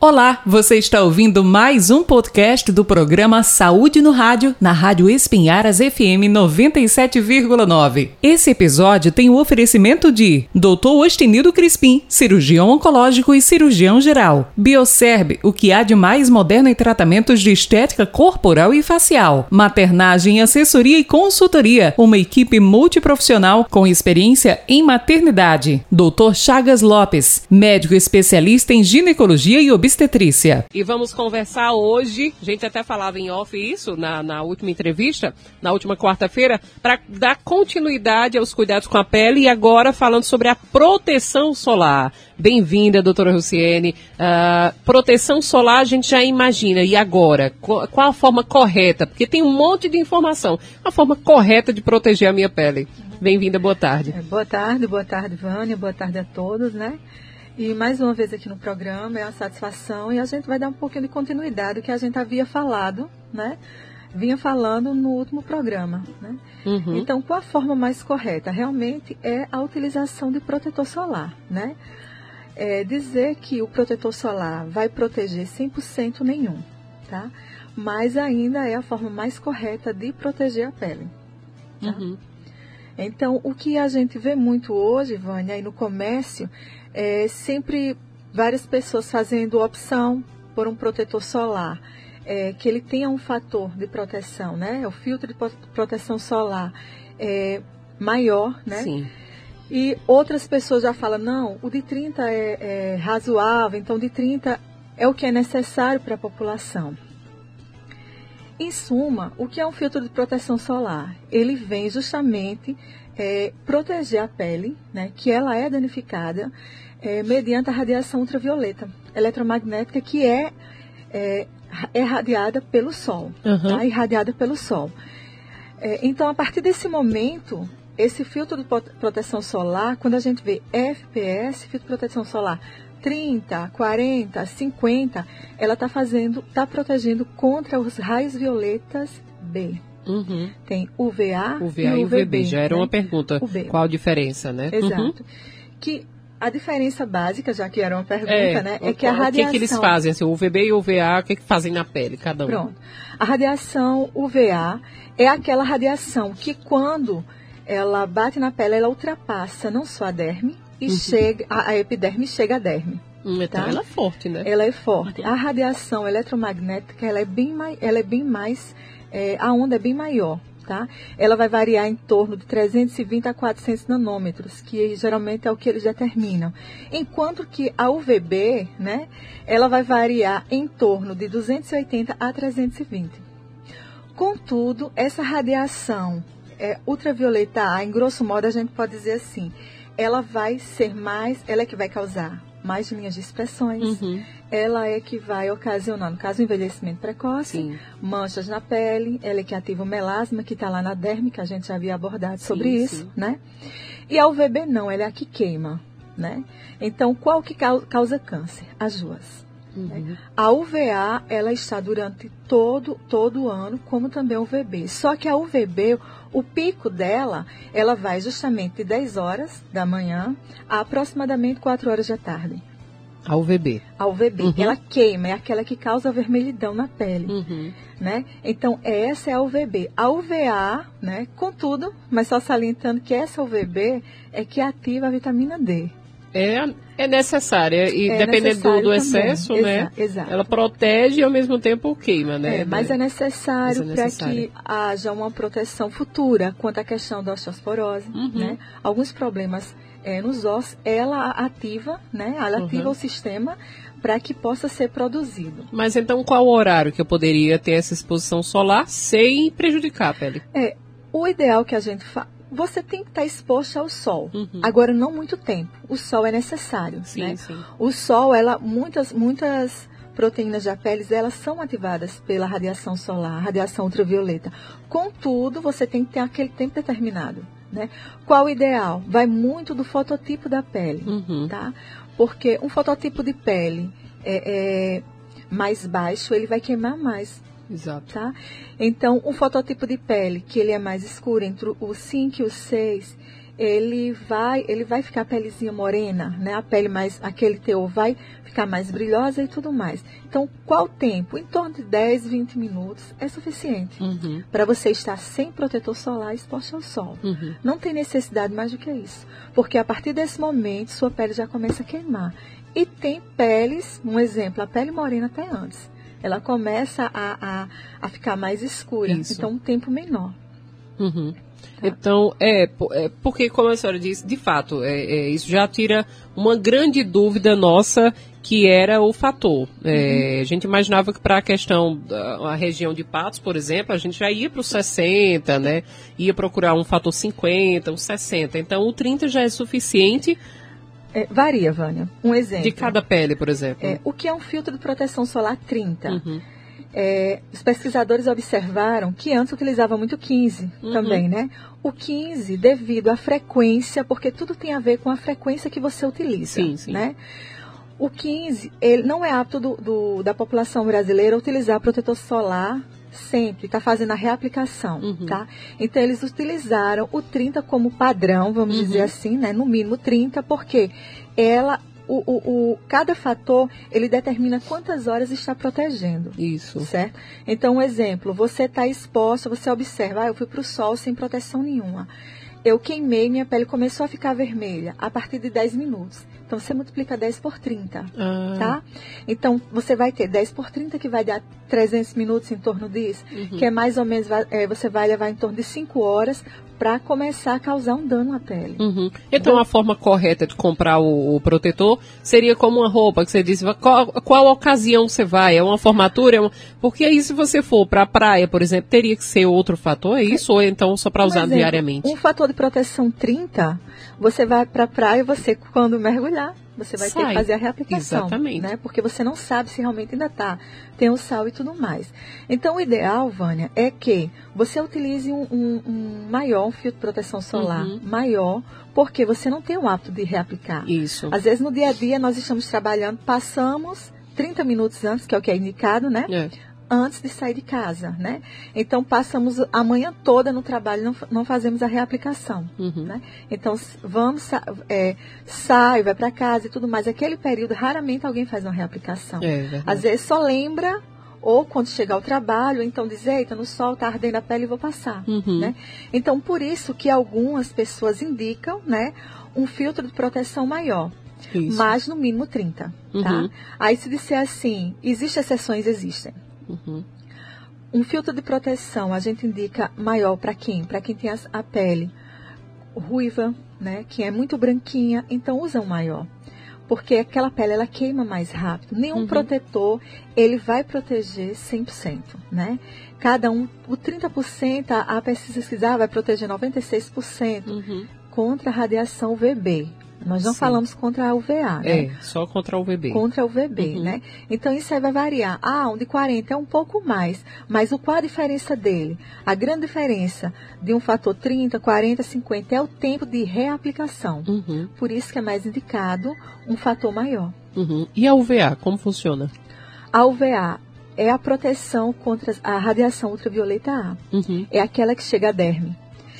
Olá, você está ouvindo mais um podcast do programa Saúde no Rádio, na Rádio Espinharas FM 97,9. Esse episódio tem o oferecimento de Dr. Ostenido Crispim, cirurgião oncológico e cirurgião geral. Bioserb, o que há de mais moderno em tratamentos de estética corporal e facial. Maternagem, assessoria e consultoria, uma equipe multiprofissional com experiência em maternidade. Dr. Chagas Lopes, médico especialista em ginecologia e obstetrícia obstetrícia. E vamos conversar hoje, a gente até falava em off isso na, na última entrevista, na última quarta-feira, para dar continuidade aos cuidados com a pele e agora falando sobre a proteção solar. Bem-vinda, doutora Luciene. Uh, proteção solar a gente já imagina, e agora? Qual, qual a forma correta? Porque tem um monte de informação. A forma correta de proteger a minha pele. Bem-vinda, boa tarde. Boa tarde, boa tarde, Vânia, boa tarde a todos, né? E mais uma vez aqui no programa, é uma satisfação e a gente vai dar um pouquinho de continuidade que a gente havia falado, né? Vinha falando no último programa, né? Uhum. Então, qual a forma mais correta? Realmente é a utilização de protetor solar, né? É dizer que o protetor solar vai proteger 100% nenhum, tá? Mas ainda é a forma mais correta de proteger a pele. Tá? Uhum. Então, o que a gente vê muito hoje, Vânia, aí no comércio, é, sempre várias pessoas fazendo opção por um protetor solar, é, que ele tenha um fator de proteção, né? O filtro de proteção solar é maior, né? Sim. E outras pessoas já falam, não, o de 30 é, é razoável, então de 30 é o que é necessário para a população. Em suma, o que é um filtro de proteção solar? Ele vem justamente é, proteger a pele, né, que ela é danificada é, mediante a radiação ultravioleta eletromagnética que é, é, é radiada pelo Sol, uhum. tá? irradiada pelo Sol. É, então, a partir desse momento, esse filtro de proteção solar, quando a gente vê FPS, filtro de proteção solar 30, 40, 50, ela está fazendo, está protegendo contra os raios violetas B. Uhum. Tem UVA, UVA e UVB. UVB. Já era né? uma pergunta. UV. Qual a diferença, né? Exato. Uhum. Que a diferença básica, já que era uma pergunta, é, né, é que a radiação... O que, que eles fazem, assim, o UVB e o UVA, o que, que fazem na pele, cada um? Pronto. A radiação UVA é aquela radiação que quando ela bate na pele, ela ultrapassa não só a derme, e uhum. chega, a, a, epiderme chega à derme. Hum, então tá? ela é forte, né? Ela é forte. A radiação eletromagnética, ela é bem mais, ela é bem mais, é, a onda é bem maior tá? Ela vai variar em torno de 320 a 400 nanômetros, que geralmente é o que eles determinam. Enquanto que a UVB, né, ela vai variar em torno de 280 a 320. Contudo, essa radiação é, ultravioleta A, em grosso modo, a gente pode dizer assim, ela vai ser mais, ela é que vai causar mais linhas de expressões. Uhum. Ela é que vai ocasionar, no caso, envelhecimento precoce, Sim. manchas na pele, ela é que ativa o melasma, que está lá na derme, que a gente já havia abordado sobre sim, isso, sim. né? E a UVB não, ela é a que queima, né? Então, qual que causa câncer? As duas. Uhum. A UVA, ela está durante todo, todo o ano, como também a UVB. Só que a UVB, o pico dela, ela vai justamente de 10 horas da manhã a aproximadamente 4 horas da tarde. A UVB. A UVB. Uhum. Ela queima, é aquela que causa vermelhidão na pele. Uhum. Né? Então, essa é a UVB. A UVA, né, contudo, mas só salientando que essa UVB é que ativa a vitamina D é, é necessária. E é dependendo do, do, excesso, né? Exato. Ela protege e ao mesmo tempo queima, né? É, mas é necessário, é para que haja uma proteção futura quanto à questão da osteosporose, uhum. né? Alguns problemas é, nos ossos, ela ativa, né? Ela ativa uhum. o sistema para que possa ser produzido. Mas então qual o horário que eu poderia ter essa exposição solar sem prejudicar a pele? É, o ideal que a gente faz você tem que estar exposto ao sol. Uhum. Agora, não muito tempo. O sol é necessário. Sim, né? sim. O sol, ela, muitas, muitas proteínas da pele, elas são ativadas pela radiação solar, radiação ultravioleta. Contudo, você tem que ter aquele tempo determinado. Né? Qual o ideal? Vai muito do fototipo da pele, uhum. tá? Porque um fototipo de pele é, é mais baixo, ele vai queimar mais. Exato. Tá? Então, um fototipo de pele que ele é mais escuro, entre o 5 e o 6, ele vai, ele vai ficar a pelezinha morena, né? A pele mais, aquele teor vai ficar mais brilhosa e tudo mais. Então, qual tempo? Em torno de 10, 20 minutos é suficiente Uhum. para você estar sem protetor solar exposto ao sol. Uhum. Não tem necessidade mais do que isso, porque a partir desse momento sua pele já começa a queimar. E tem peles, um exemplo, a pele morena até antes. Ela começa a, a, a ficar mais escura, Isso. então um tempo menor. Uhum. Então, é, é, porque, como a senhora disse, de fato, é, é, isso já tira uma grande dúvida nossa, que era o fator. É, A gente imaginava que para a questão da a região de Patos, por exemplo, a gente já ia para os 60, né? Ia procurar um fator 50, um 60. Então, o 30 já é suficiente É, varia, Vânia. Um exemplo. de cada pele, por exemplo. É, o que é um filtro de proteção solar 30? Uhum. É, os pesquisadores observaram que antes utilizava muito 15 Uhum. também, né? O 15, devido à frequência, porque tudo tem a ver com a frequência que você utiliza, Sim, sim. né? O 15, ele não é apto do, do- da população brasileira utilizar protetor solar sempre, está fazendo a reaplicação, Uhum. tá? Então eles utilizaram o 30 como padrão, vamos Uhum. dizer assim, né? No mínimo 30, porque ela, o, o, o- cada fator, ele determina quantas horas está protegendo. Isso. Certo? Então, um exemplo, você está exposto, você observa, ah, eu fui para o sol sem proteção nenhuma. Eu queimei, minha pele começou a ficar vermelha a partir de 10 minutos. Então, você multiplica 10 por 30, Ah, tá? Então, você vai ter 10 por 30, que vai dar 300 minutos em torno disso, Uhum. que é mais ou menos, é, você vai levar em torno de 5 horas para começar a causar um dano à pele. Uhum. Então, a forma correta de comprar o, o protetor seria como uma roupa que você disse, qual, qual ocasião você vai? É uma formatura? É uma... Porque aí, se você for para a praia, por exemplo, teria que ser outro fator, é isso? Ou então só para usar exemplo, diariamente? Um fator de proteção 30, você vai para a praia, você quando mergulhar, você vai ter Sai. que fazer a reaplicação. Exatamente. Né? Porque você não sabe se realmente ainda tá, tem o sal e tudo mais. Então o ideal, Vânia, é que você utilize um, um- um maior, um filtro de proteção solar Uhum. maior, porque você não tem o hábito de reaplicar. Isso. Às vezes no dia a dia nós estamos trabalhando, passamos 30 minutos antes, que é o que é indicado, né? É. antes de sair de casa, né? Então passamos a manhã toda no trabalho, não, não fazemos a reaplicação, Uhum. né? Então vamos, é, sai, vai para casa e tudo mais. Aquele período raramente alguém faz uma reaplicação. É. Às vezes só lembra ou quando chegar ao trabalho, então diz, eita, no sol tá ardendo a pele e vou passar, Uhum. né? Então por isso que algumas pessoas indicam, né, um filtro de proteção maior Isso. mas no mínimo 30, tá? Uhum. Aí se disser assim, existem exceções, existem. Uhum. Um filtro de proteção a gente indica maior para quem? Para quem tem a pele ruiva, né? Que é muito branquinha, então usa um maior. Porque aquela pele ela queima mais rápido. Nenhum Uhum. protetor ele vai proteger 100%, né? Cada um, o 30% a, pesquisa vai proteger 96% Uhum. contra a radiação UVB. Nós não Sim. falamos contra a UVA, né? É, só contra o bebê. contra o VB, Uhum. né? Então isso aí vai variar. Ah, um de 40 é um pouco mais, mas o qual a diferença dele? A grande diferença de um fator 30, 40, 50 é o tempo de reaplicação. Uhum. Por isso que é mais indicado um fator maior. Uhum. E a UVA, como funciona? A UVA é a proteção contra a radiação ultravioleta A. Uhum. É aquela que chega à derme.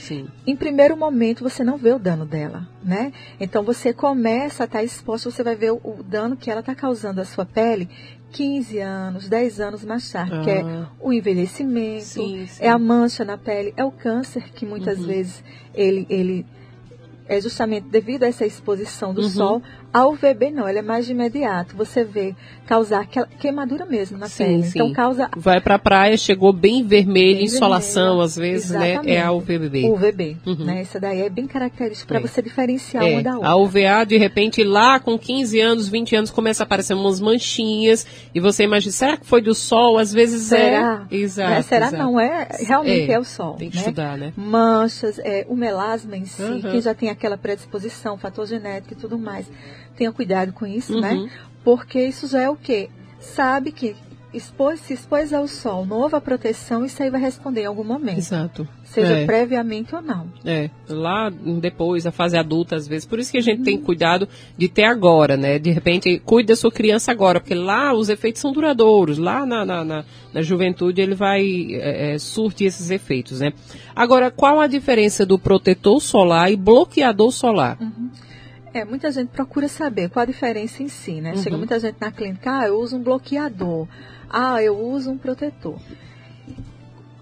Sim. Em primeiro momento, você não vê o dano dela, né? Então, você começa a estar exposto, você vai ver o, o dano que ela está causando à sua pele 15 anos, 10 anos mais tarde, que é Ah, o envelhecimento, sim, sim. é a mancha na pele, é o câncer, que muitas Uhum. vezes ele, ele é justamente devido a essa exposição do Uhum. sol. A UVB não, ela é mais de imediato. Você vê causar queimadura mesmo na Sim, pele. sim. Então, causa Vai pra praia, chegou bem vermelho, Bem insolação, vermelha. às vezes, né? É a UVB. UVB. Uhum. Né? Essa daí é bem característica para É. você diferenciar É, uma da outra. a UVA, de repente, lá com 15 anos, 20 anos, começa a aparecer umas manchinhas. E você imagina, será que foi do sol? Às vezes Será? é. Exato. Né? Será exato. não? É, realmente É, é, o sol. Tem que né? estudar, né? Manchas, é, o melasma em si, Uhum. quem já tem aquela predisposição, fator genético e tudo mais. Tenha cuidado com isso, Uhum. né? Porque isso já é o quê? Sabe que expôs, se expôs ao sol, não houve a proteção, isso aí vai responder em algum momento. Exato. Seja É. previamente ou não. É, lá depois, a fase adulta, às vezes. Por isso que a gente tem cuidado de ter agora, né? De repente, cuide da sua criança agora, porque lá os efeitos são duradouros. Lá na, na, na- na juventude ele vai é, é, surtir esses efeitos, né? Agora, qual a diferença do protetor solar e bloqueador solar? É, muita gente procura saber qual a diferença em si, né? Uhum. Chega muita gente na clínica, ah, eu uso um bloqueador, ah, eu uso um protetor.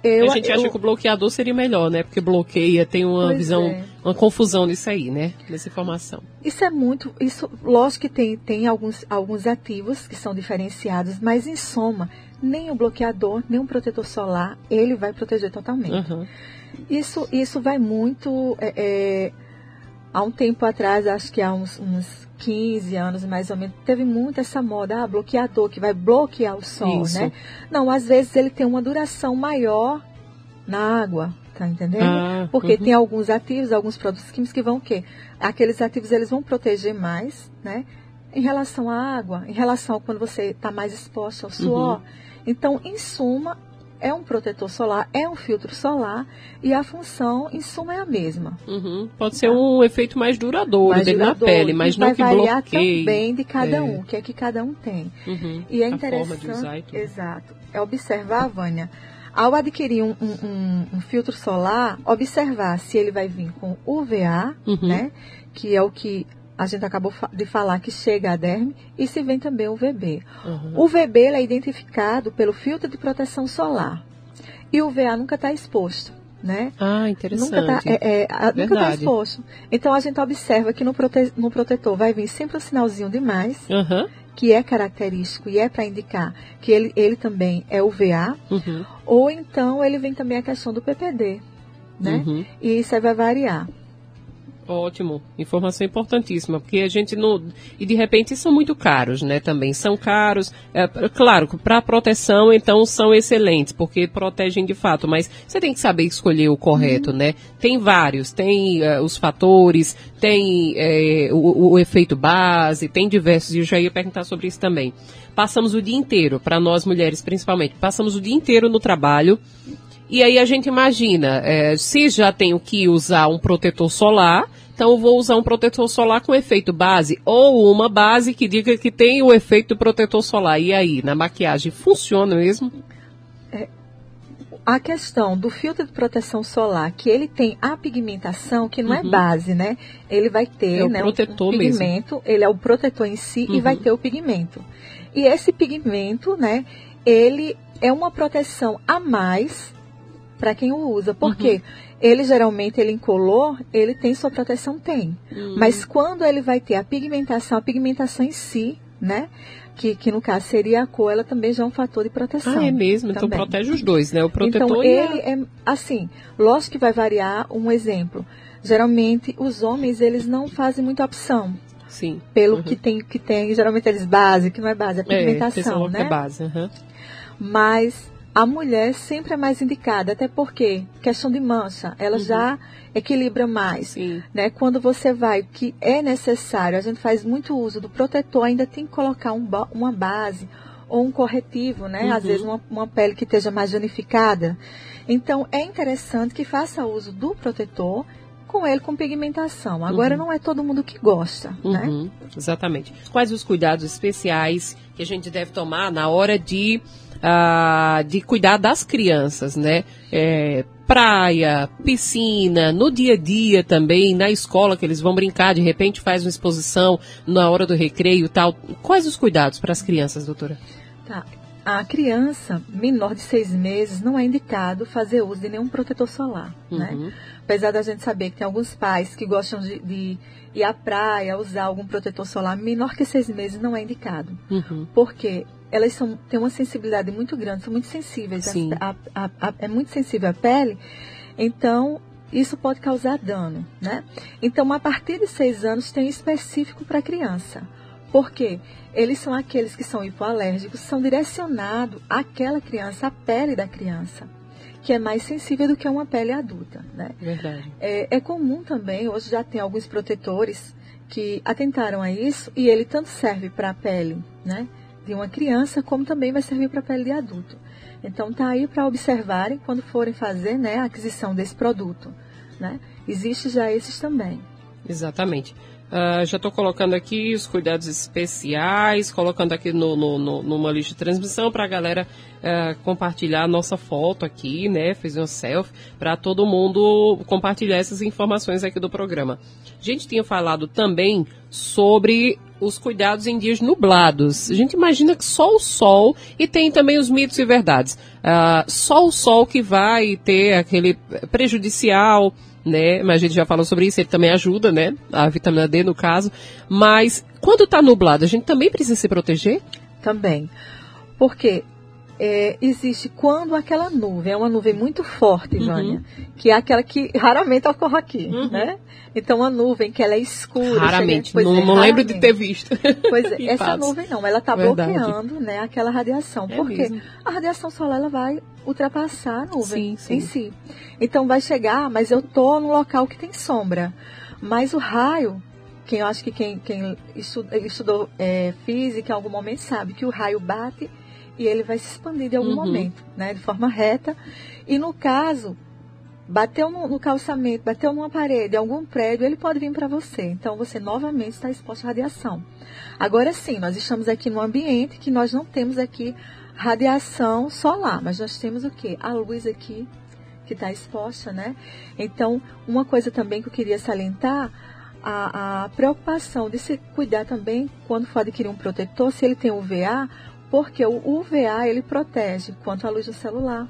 Eu, a gente acha eu- que o bloqueador seria melhor, né? Porque bloqueia, tem uma Pois visão, é. uma confusão nisso aí, né? Nessa informação. Isso é muito, isso, lógico que tem, tem alguns, alguns ativos que são diferenciados, mas em soma, nem o bloqueador, nem o protetor solar, ele vai proteger totalmente. Aham. Isso, isso vai muito. é, é, há um tempo atrás, acho que há uns, uns 15 anos mais ou menos, teve muito essa moda, ah, bloqueador, que vai bloquear o sol, Isso. né? Não, às vezes ele tem uma duração maior na água, tá entendendo? Ah, Porque uhum. tem alguns ativos, alguns produtos químicos que vão o quê? Aqueles ativos eles vão proteger mais, né? Em relação à água, em relação a quando você está mais exposto ao suor. Uhum. Então, em suma, é um protetor solar, é um filtro solar e a função, em suma, é a mesma. Uhum. Pode ser um efeito mais duradouro Mais dele duradouro, na pele, mas não vai que variar bloqueie. também de cada É. um, o que é que cada um tem. Uhum. E é A interessante. usar. Exato. É observar, Vânia. Ao adquirir um, um- um- um filtro solar, observar se ele vai vir com UVA, Uhum. né? Que é o que a gente acabou de falar que chega à derme, e se vem também o VB. Uhum. O VB é identificado pelo filtro de proteção solar. E o UVA nunca está exposto, né? Ah, interessante. Nunca está é, é, a- tá exposto. Então a gente observa que no, prote- no protetor vai vir sempre um sinalzinho de mais, Aham. que é característico e é para indicar que ele, ele também é UVA, Uhum. ou então ele vem também a questão do PPD, né? Uhum. E isso aí vai variar. Ótimo, informação importantíssima, porque a gente não. E de repente são muito caros, né? Também são caros. É, claro, para proteção, então são excelentes, porque protegem de fato, mas você tem que saber escolher o correto, né? Tem vários, tem eh, os fatores, tem eh, o, o efeito base, tem diversos, e eu já ia perguntar sobre isso também. Passamos o dia inteiro, para nós mulheres principalmente, passamos o dia inteiro no trabalho. E aí a gente imagina, é, se já tenho que usar um protetor solar, então eu vou usar um protetor solar com efeito base, ou uma base que diga que tem o efeito protetor solar. E aí, na maquiagem, funciona mesmo? A questão do filtro de proteção solar, que ele tem a pigmentação, que não é Uhum. base, né? Ele vai ter É o né, protetor um mesmo. pigmento, ele é o protetor em si e Uhum. vai ter o pigmento. E esse pigmento, né, ele é uma proteção a mais para quem o usa. Uhum. Porque ele geralmente, ele incolor, ele tem sua proteção? Tem. Hum. Mas quando ele vai ter a pigmentação, a pigmentação em si, né? Que, que no caso seria a cor, ela também já é um fator de proteção. Ah, é mesmo? Então também. protege os dois, né? O protetor Então, e a- ele é assim, lógico que vai variar um exemplo. Geralmente, os homens, eles não fazem muita opção Sim. pelo Uhum. que tem, que tem, geralmente eles base, que não é base, é É, pigmentação, logo que né? é base. aham. Mas a mulher sempre é mais indicada, até porque questão de mancha, ela Uhum. já equilibra mais. Sim. Né? Quando você vai, que é necessário, a gente faz muito uso do protetor, ainda tem que colocar um uma base ou um corretivo, né? Às Uhum. vezes uma, uma pele que esteja mais danificada. Então é interessante que faça uso do protetor com ele com pigmentação. Agora Uhum. não é todo mundo que gosta, né? Uhum, Exatamente. Quais os cuidados especiais que a gente deve tomar na hora de, ah, de cuidar das crianças, né? É, praia, piscina, no dia a dia também, na escola que eles vão brincar, de repente faz uma exposição na hora do recreio e tal. Quais os cuidados para as crianças, doutora? Tá. A criança menor de seis meses não é indicado fazer uso de nenhum protetor solar, né? Uhum. Apesar da gente saber que tem alguns pais que gostam de, de ir à praia, usar algum protetor solar, menor que seis meses não é indicado. Uhum. Porque elas são, têm uma sensibilidade muito grande, são muito sensíveis, Sim. a- a- a- é muito sensível à pele, então isso pode causar dano, né? Então, a partir de seis anos tem um específico para a criança. Por quê? Eles são aqueles que são hipoalérgicos, são direcionados àquela criança, à pele da criança, que é mais sensível do que uma pele adulta, né? Verdade. É, é comum também, hoje já tem alguns protetores que atentaram a isso e ele tanto serve para a pele, né? de uma criança, como também vai servir para a pele de adulto. Então tá aí para observarem quando forem fazer né, a aquisição desse produto. Né? Existe já esses também. Exatamente. Uh, já estou colocando aqui os cuidados especiais, colocando aqui no, no, no numa lista de transmissão para a galera uh, compartilhar a nossa foto aqui, né? Fazer um selfie, para todo mundo compartilhar essas informações aqui do programa. A gente tinha falado também sobre os cuidados em dias nublados. A gente imagina que só o sol e tem também os mitos e verdades. Uh, só o sol que vai ter aquele prejudicial né? Mas a gente já falou sobre isso, ele também ajuda, né? A vitamina D no caso. Mas quando está nublado, a gente também precisa se proteger? Também. Porque é, existe quando aquela nuvem é uma nuvem muito forte, uhum. Vânia, que é aquela que raramente ocorre aqui, uhum. né? Então, a nuvem que ela é escura. Raramente, chega, não, é, não raramente. lembro de ter visto. Pois é, essa nuvem não, ela está bloqueando né, aquela radiação. É porque mesmo. a radiação solar ela vai ultrapassar a nuvem sim, sim. em si. Então, vai chegar, mas eu tô no local que tem sombra. Mas o raio, quem eu acho que quem, quem estudou, estudou é, física em algum momento sabe que o raio bate e ele vai se expandir de algum uhum. momento, né, de forma reta. E no caso, bateu no, no, calçamento, bateu numa parede, algum prédio, ele pode vir para você. Então você novamente está exposto à radiação. Agora sim, nós estamos aqui num ambiente que nós não temos aqui radiação solar, mas nós temos o que? A luz aqui que está exposta, né? Então, uma coisa também que eu queria salientar, a, a preocupação de se cuidar também quando for adquirir um protetor, se ele tem UVA, porque o UVA ele protege quanto à luz do celular.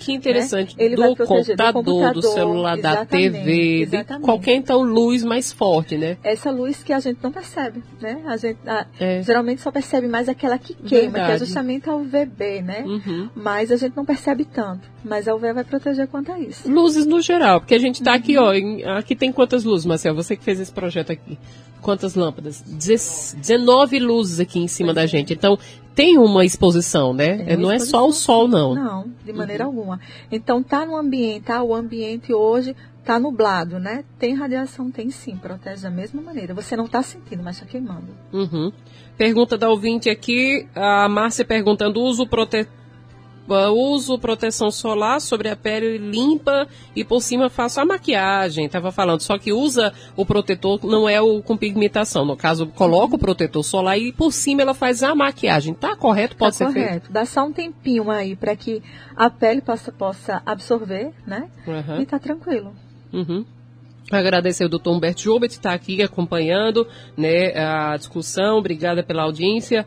Que interessante. Né? Ele do, computador, do computador, do celular, da TV, exatamente. de qualquer então luz mais forte, né? Essa luz que a gente não percebe, né? A gente a, é. geralmente só percebe mais aquela que queima, Verdade. que é justamente a UVB, né? Uhum. Mas a gente não percebe tanto. Mas a UV vai proteger quanto a isso. Luzes no geral, porque a gente está uhum. aqui, ó, em, aqui tem quantas luzes, Marcel? Você que fez esse projeto aqui. Quantas lâmpadas? 19 luzes aqui em cima da gente. Então, tem uma exposição, né? Uma não exposição, é só o sol, não. Não, de maneira uhum. alguma. Então, tá no ambiente, tá? O ambiente hoje tá nublado, né? Tem radiação, tem sim, protege da mesma maneira. Você não está sentindo, mas está queimando. Uhum. Pergunta da ouvinte aqui, a Márcia perguntando, uso protetor uso proteção solar sobre a pele limpa e por cima faço a maquiagem. Tava falando, só que usa o protetor, não é o com pigmentação. No caso, coloca o protetor solar e por cima ela faz a maquiagem. Tá correto? Pode tá ser correto. feito? Dá só um tempinho aí para que a pele possa, possa absorver, né? Uhum. E tá tranquilo. Uhum. Agradecer o doutor Humberto Jobert, que está aqui acompanhando né, a discussão. Obrigada pela audiência.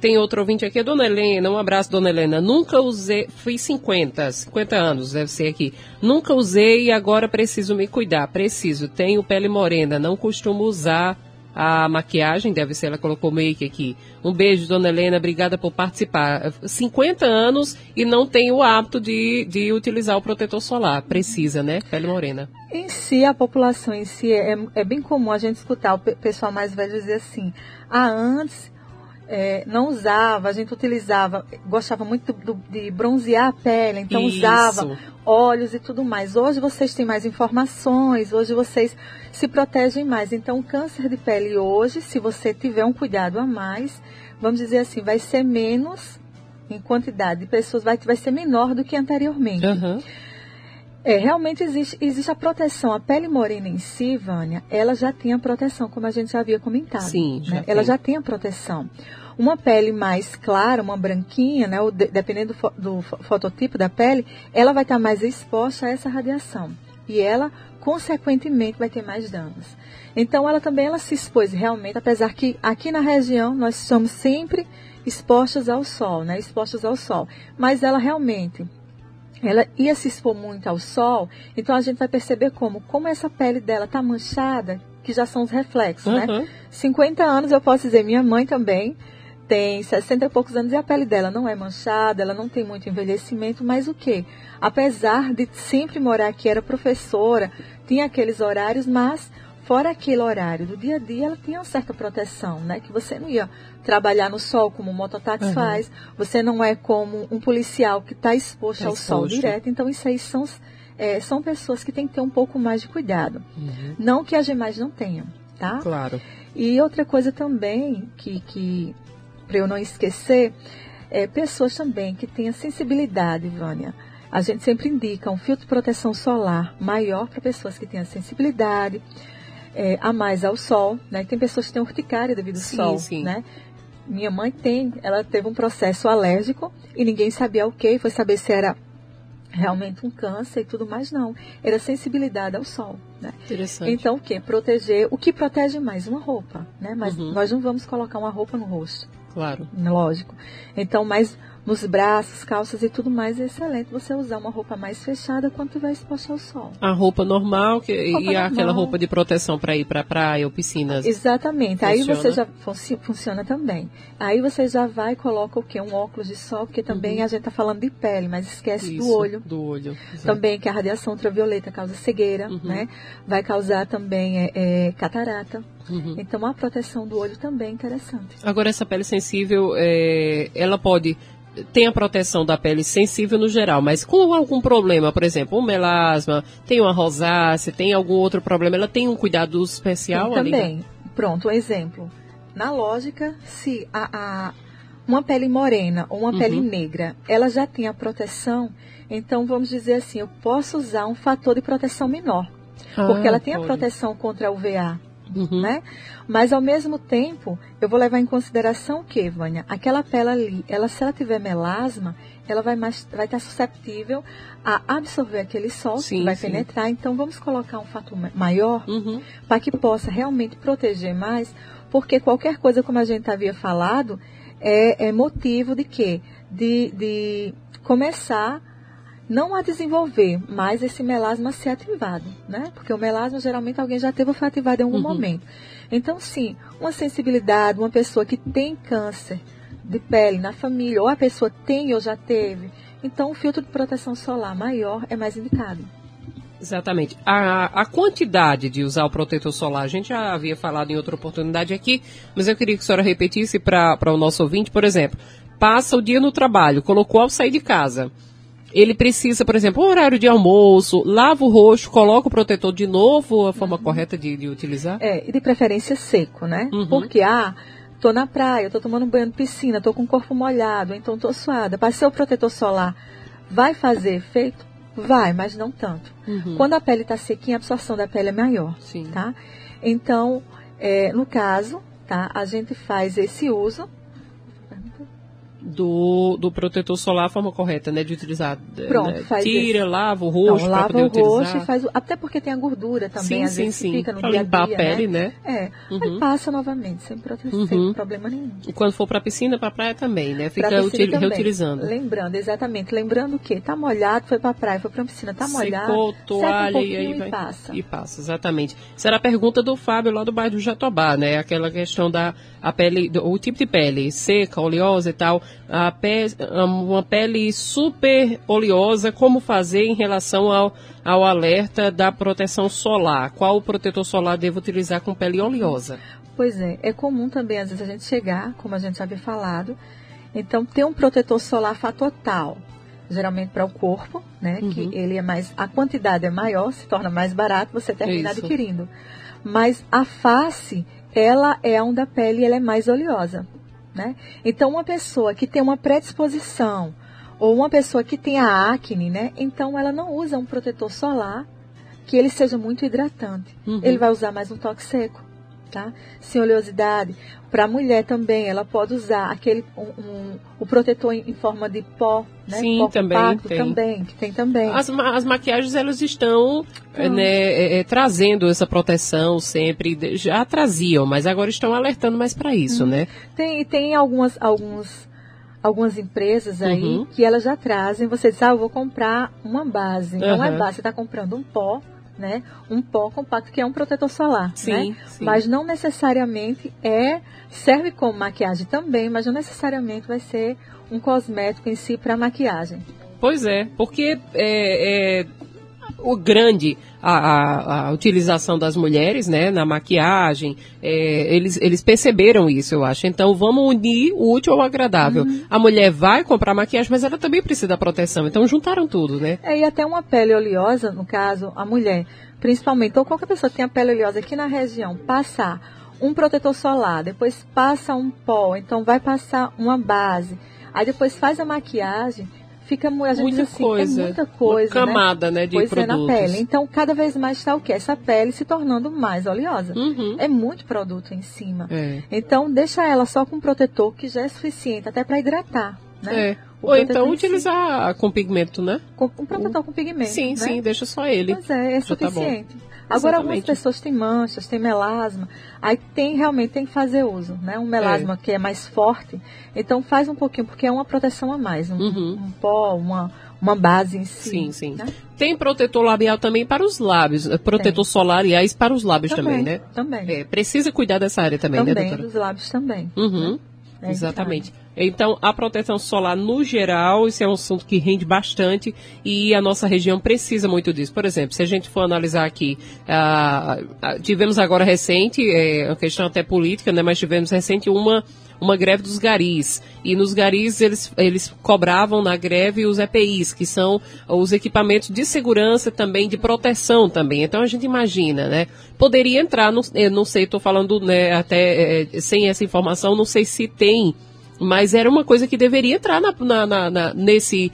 Tem outro ouvinte aqui, a Dona Helena. Um abraço, Dona Helena. Nunca usei, fiz 50, 50 anos, deve ser aqui. Nunca usei e agora preciso me cuidar. Preciso. Tenho pele morena, não costumo usar a maquiagem, deve ser, ela colocou make aqui. Um beijo, Dona Helena, obrigada por participar. 50 anos e não tem o hábito de, de utilizar o protetor solar. Precisa, né? Pele morena. Em si, a população em si, é, é bem comum a gente escutar o pessoal mais velho dizer assim, ah, antes é, não usava, a gente utilizava, gostava muito do, de bronzear a pele, então Isso. usava óleos e tudo mais. Hoje vocês têm mais informações, hoje vocês se protegem mais. Então, o câncer de pele hoje, se você tiver um cuidado a mais, vamos dizer assim, vai ser menos em quantidade de pessoas, vai, vai ser menor do que anteriormente. Uhum. É, realmente existe, existe a proteção. A pele morena em si, Vânia, ela já tem a proteção, como a gente já havia comentado. Sim, já né? Ela já tem a proteção. Uma pele mais clara, uma branquinha, né, dependendo do, do fototipo da pele, ela vai estar mais exposta a essa radiação. E ela, consequentemente, vai ter mais danos. Então, ela também ela se expôs realmente, apesar que aqui na região nós estamos sempre expostos ao sol, né? Expostos ao sol. Mas ela realmente ela ia se expor muito ao sol, então a gente vai perceber como, como essa pele dela está manchada, que já são os reflexos, uhum. né? 50 anos, eu posso dizer, minha mãe também tem 60 e poucos anos e a pele dela não é manchada, ela não tem muito envelhecimento, mas o que? Apesar de sempre morar aqui, era professora, tinha aqueles horários, mas fora aquele horário do dia a dia, ela tinha uma certa proteção, né? Que você não ia trabalhar no sol como o mototáxi uhum. faz, você não é como um policial que está exposto tá ao exposto. sol direto. Então, isso aí são, é, são pessoas que têm que ter um pouco mais de cuidado. Uhum. Não que as demais não tenham, tá? Claro. E outra coisa também que, que eu não esquecer, é, pessoas também que tenham sensibilidade, Vânia. A gente sempre indica um filtro de proteção solar maior para pessoas que tenham sensibilidade é, a mais ao sol, né? Tem pessoas que têm urticária devido ao Sim, sol, sim. né? Minha mãe tem, ela teve um processo alérgico e ninguém sabia o que, foi saber se era realmente um câncer e tudo mais, não. Era sensibilidade ao sol, né? Interessante. Então, o que? Proteger. O que protege mais? Uma roupa, né? Mas Uhum. nós não vamos colocar uma roupa no rosto, Claro. lógico. Então, mas nos braços, calças e tudo mais, é excelente você usar uma roupa mais fechada quando estiver exposto ao sol. A roupa normal que, Roupa e aquela normal. roupa de proteção para ir para praia ou piscinas. Exatamente. Aí Funciona? você já funci- funciona também. Aí você já vai e coloca o quê? Um óculos de sol, porque também a gente está falando de pele, mas esquece Uhum. Isso, do olho. Do olho. exato. Também que a radiação ultravioleta causa cegueira, Uhum. né? Vai causar também é, é, catarata. Uhum. Então a proteção do olho também é interessante. Agora, essa pele sensível, é, ela pode. Tem a proteção da pele sensível no geral, mas com algum problema, por exemplo, um melasma, tem uma rosácea, tem algum outro problema, ela tem um cuidado especial Tem também. Pronto, um exemplo. Na lógica, se a, a- uma pele morena ou uma Uhum. pele negra, ela já tem a proteção, então vamos dizer assim, eu posso usar um fator de proteção menor, porque Ah, ela tem a pode. proteção contra a UVA, Uhum. né? Mas ao mesmo tempo, eu vou levar em consideração o que, Vânia? Aquela pele ali, ela se ela tiver melasma, ela vai mais, vai estar susceptível a absorver aquele sol Sim, que vai sim. penetrar. Então vamos colocar um fator ma- maior Uhum. para que possa realmente proteger mais, porque qualquer coisa, como a gente havia falado, é, é motivo de quê? De, de começar não a desenvolver, mas esse melasma ser ativado, né? Porque o melasma geralmente alguém já teve ou foi ativado em algum Uhum. momento. Então, sim, uma sensibilidade, uma pessoa que tem câncer de pele na família, ou a pessoa tem ou já teve, então o filtro de proteção solar maior é mais indicado. Exatamente. A, a quantidade de usar o protetor solar, a gente já havia falado em outra oportunidade aqui, mas eu queria que a senhora repetisse para o nosso ouvinte, por exemplo, passa o dia no trabalho, colocou ao sair de casa. Ele precisa, por exemplo, um horário de almoço, lava o rosto, coloca o protetor de novo, a forma correta de, de utilizar? É, e de preferência seco, né? Uhum. Porque, ah, tô na praia, tô tomando banho de piscina, tô com o corpo molhado, então tô suada. Passei o protetor solar, vai fazer efeito? Vai, mas não tanto. Uhum. Quando a pele tá sequinha, a absorção da pele é maior, Sim. tá? Então, é, no caso, tá? A gente faz esse uso. Do, do protetor solar, a forma correta, né, de utilizar. Pronto, né? faz Tira, esse. lava o Não, rosto para lava o utilizar. rosto e faz o, Até porque tem a gordura também, sim, às sim, vezes sim. fica no Pra dia a limpar dia, a pele, né? né? É, Uhum. aí passa novamente, sem. Uhum. sem problema nenhum. E quando for para piscina, para praia também, né? Fica util- também. reutilizando. Lembrando, exatamente. Lembrando que tá molhado, foi pra praia, foi pra piscina, tá molhado. Secou, toalha um e aí vai. e passa. E passa, exatamente. Isso era a pergunta do Fábio lá do bairro do Jatobá, né? Aquela questão da a pele, do- o tipo de pele, seca, oleosa e tal. A uma pele super oleosa, como fazer em relação ao, ao alerta da proteção solar? Qual o protetor solar devo utilizar com pele oleosa? Pois é, é comum também, às vezes, a gente chegar, como a gente já havia falado, então ter um protetor solar fator tal, geralmente para o corpo, né? Uhum. Que ele é mais, a quantidade é maior, se torna mais barato, você termina Isso. adquirindo. Mas a face, ela é onde a pele ela é mais oleosa, né? Então uma pessoa que tem uma predisposição ou uma pessoa que tem a acne, né? Então ela não usa um protetor solar que ele seja muito hidratante. Uhum. Ele vai usar mais um toque seco, tá? Sem oleosidade. Para a mulher também, ela pode usar aquele um, um- o protetor em, forma de pó, né? Sim, pó também compacto, tem. também, que tem também. As, as maquiagens, elas estão Então. né, é, é, trazendo essa proteção sempre. Já traziam, mas agora estão alertando mais para isso, Uhum. né? Tem, tem algumas, alguns, algumas empresas aí Uhum. que elas já trazem, você diz, ah, eu vou comprar uma base. Não é Uhum. base, você está comprando um pó, né? Um pó compacto que é um protetor solar, Sim, né? sim. Mas não necessariamente é, serve como maquiagem também, mas não necessariamente vai ser um cosmético em si para maquiagem. Pois é, porque é, é, o grande a, a- a utilização das mulheres, né, na maquiagem, é, eles, eles perceberam isso, eu acho. Então vamos unir o útil ao agradável. Uhum. A mulher vai comprar maquiagem, mas ela também precisa da proteção. Então juntaram tudo, né? É, e até uma pele oleosa, no caso, a mulher, principalmente, ou qualquer pessoa que tenha pele oleosa aqui na região, passar um protetor solar, depois passa um pó, então vai passar uma base, aí depois faz a maquiagem, fica a gente muita assim, coisa, é muita coisa, uma camada, né, né de pois produtos. É na pele. Então cada vez mais está o quê? Essa pele se tornando mais oleosa. Uhum. É muito produto em cima. É. Então deixa ela só com protetor que já é suficiente até para hidratar, né? É. O Ou então em si. utilizar com pigmento, né? Com, um protetor com pigmento. Sim, né? sim, deixa só ele. Pois é, é Já tá Agora, algumas pessoas têm manchas, têm melasma, aí tem realmente tem que fazer uso, né? Um melasma que é mais forte, então faz um pouquinho, porque é uma proteção a mais, um, Uhum. um pó, uma, uma base em si. Sim, sim. né? Tem protetor labial também para os lábios, né? protetor solar, aliás, para os lábios também, né? Também. É, precisa cuidar dessa área também, né, também, doutora? dos lábios também. Uhum. É Exatamente. Então, a proteção solar no geral, isso é um assunto que rende bastante e a nossa região precisa muito disso. Por exemplo, se a gente for analisar aqui, ah, ah, tivemos agora recente, é uma questão até política, né, mas tivemos recente uma uma greve dos garis. E nos garis eles, eles cobravam na greve os EPIs, que são os equipamentos de segurança também, de proteção também. Então a gente imagina, né? Poderia entrar, não, não sei, estou falando né, até é, sem essa informação, não sei se tem, mas era uma coisa que deveria entrar na, na- na- na- nesse,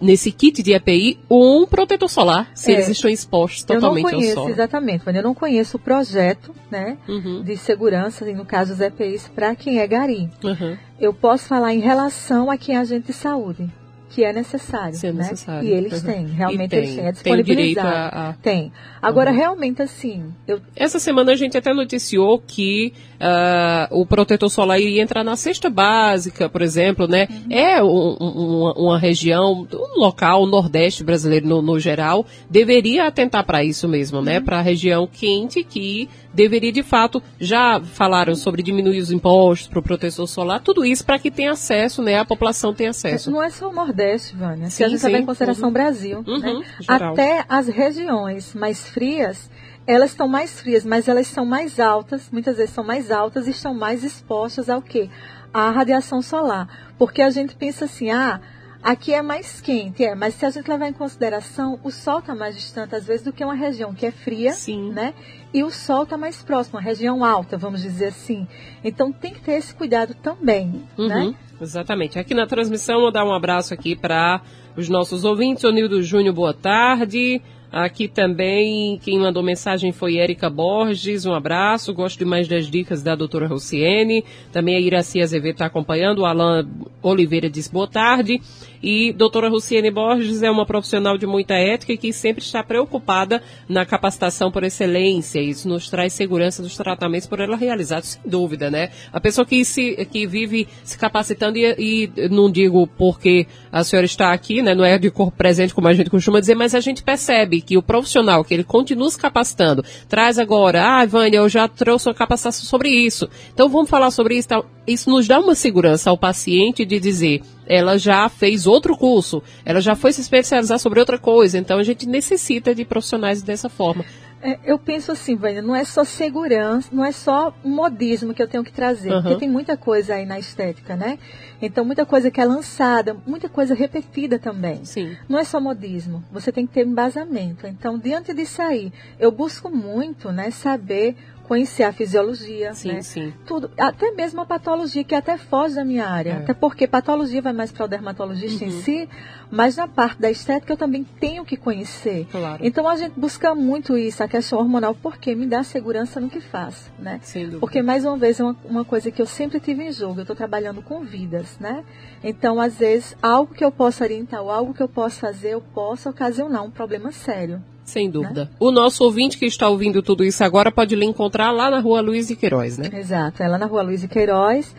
nesse kit de EPI um protetor solar, se É. eles estão expostos Eu não totalmente ao conheço sol. exatamente, mas eu não conheço o projeto, né, Uhum, de segurança, e no caso os EPIs, para quem é gari. uhum. Eu posso falar em relação a quem é agente de saúde, que é necessário, é né? necessário. E eles Uhum. têm, realmente E eles têm, é tem disponibilizado. a- a Tem. Agora, Uhum. realmente, assim, eu Essa semana a gente até noticiou que ah, o protetor solar iria entrar na cesta básica, por exemplo, né? É um- um- uma, região, um local, o Nordeste brasileiro no, no geral, deveria atentar para isso mesmo, né? Para a região quente que deveria de fato, já falaram sobre diminuir os impostos para o protetor solar, tudo isso para que tenha acesso, né? A população tenha acesso. não é só o Nordeste, Vânia. Se Sim, a gente levar em consideração Uhum. o Brasil, Uhum, né? Até as regiões mais frias, elas estão mais frias, mas elas são mais altas, muitas vezes são mais altas e estão mais expostas ao quê? À radiação solar. Porque a gente pensa assim, ah, aqui é mais quente, é, mas se a gente levar em consideração, o sol está mais distante, às vezes, do que uma região que é fria, Sim. né? E o sol está mais próximo, uma região alta, vamos dizer assim. Então tem que ter esse cuidado também, Uhum, né? Exatamente. Aqui na transmissão, vou dar um abraço aqui para os nossos ouvintes. O Nildo Júnior, boa tarde. Aqui também, quem mandou mensagem foi Érica Borges, um abraço. Gosto demais das dicas da doutora Rociene. Também a Iraci Azevedo está acompanhando. O Alan Oliveira diz boa tarde. E doutora Rociene Borges é uma profissional de muita ética e que sempre está preocupada na capacitação por excelência. Isso nos traz segurança dos tratamentos por ela realizados, sem dúvida, né? A pessoa que, se, que vive se capacitando e, e não digo porque a senhora está aqui, né? Não é de corpo presente como a gente costuma dizer, mas a gente percebe que o profissional, que ele continua se capacitando, traz agora, ah, Vânia, eu já trouxe uma capacitação sobre isso. Então vamos falar sobre isso. tal. Isso nos dá uma segurança ao paciente de dizer, ela já fez outro curso, ela já foi se especializar sobre outra coisa, então a gente necessita de profissionais dessa forma. É, eu penso assim, Vânia, não é só segurança, não é só modismo que eu tenho que trazer, Uhum. porque tem muita coisa aí na estética, né? Então, muita coisa que é lançada, muita coisa repetida também. Sim. Não é só modismo, você tem que ter embasamento. Então, diante disso aí, eu busco muito, né, saber conhecer a fisiologia, Sim, né? sim. Tudo, até mesmo a patologia, que até foge da minha área. É. Até porque patologia vai mais para o dermatologista em Uhum. si, mas na parte da estética eu também tenho que conhecer. Claro. Então a gente busca muito isso, a questão hormonal, porque me dá segurança no que faço, né? Porque, mais uma vez, é uma, uma coisa que eu sempre tive em jogo. Eu estou trabalhando com vidas, né? Então, às vezes, algo que eu possa orientar ou algo que eu possa fazer, eu posso ocasionar um problema sério. Sem dúvida. O nosso ouvinte que está ouvindo tudo isso agora pode lhe encontrar lá na rua Luiz de Queiroz, né? Exato. É lá na rua Luiz de Queiroz,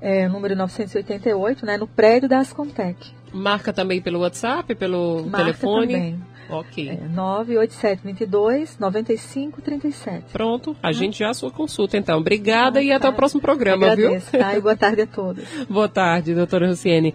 é, número 988, né? No prédio da Ascontec. Marca também pelo WhatsApp, pelo Marca telefone. também. Ok. É, 98722 9537. Pronto, a gente já a sua consulta, então. Obrigada e até o próximo programa, viu? Agradeço, tá? E boa tarde a todos. Boa tarde, doutora Luciene.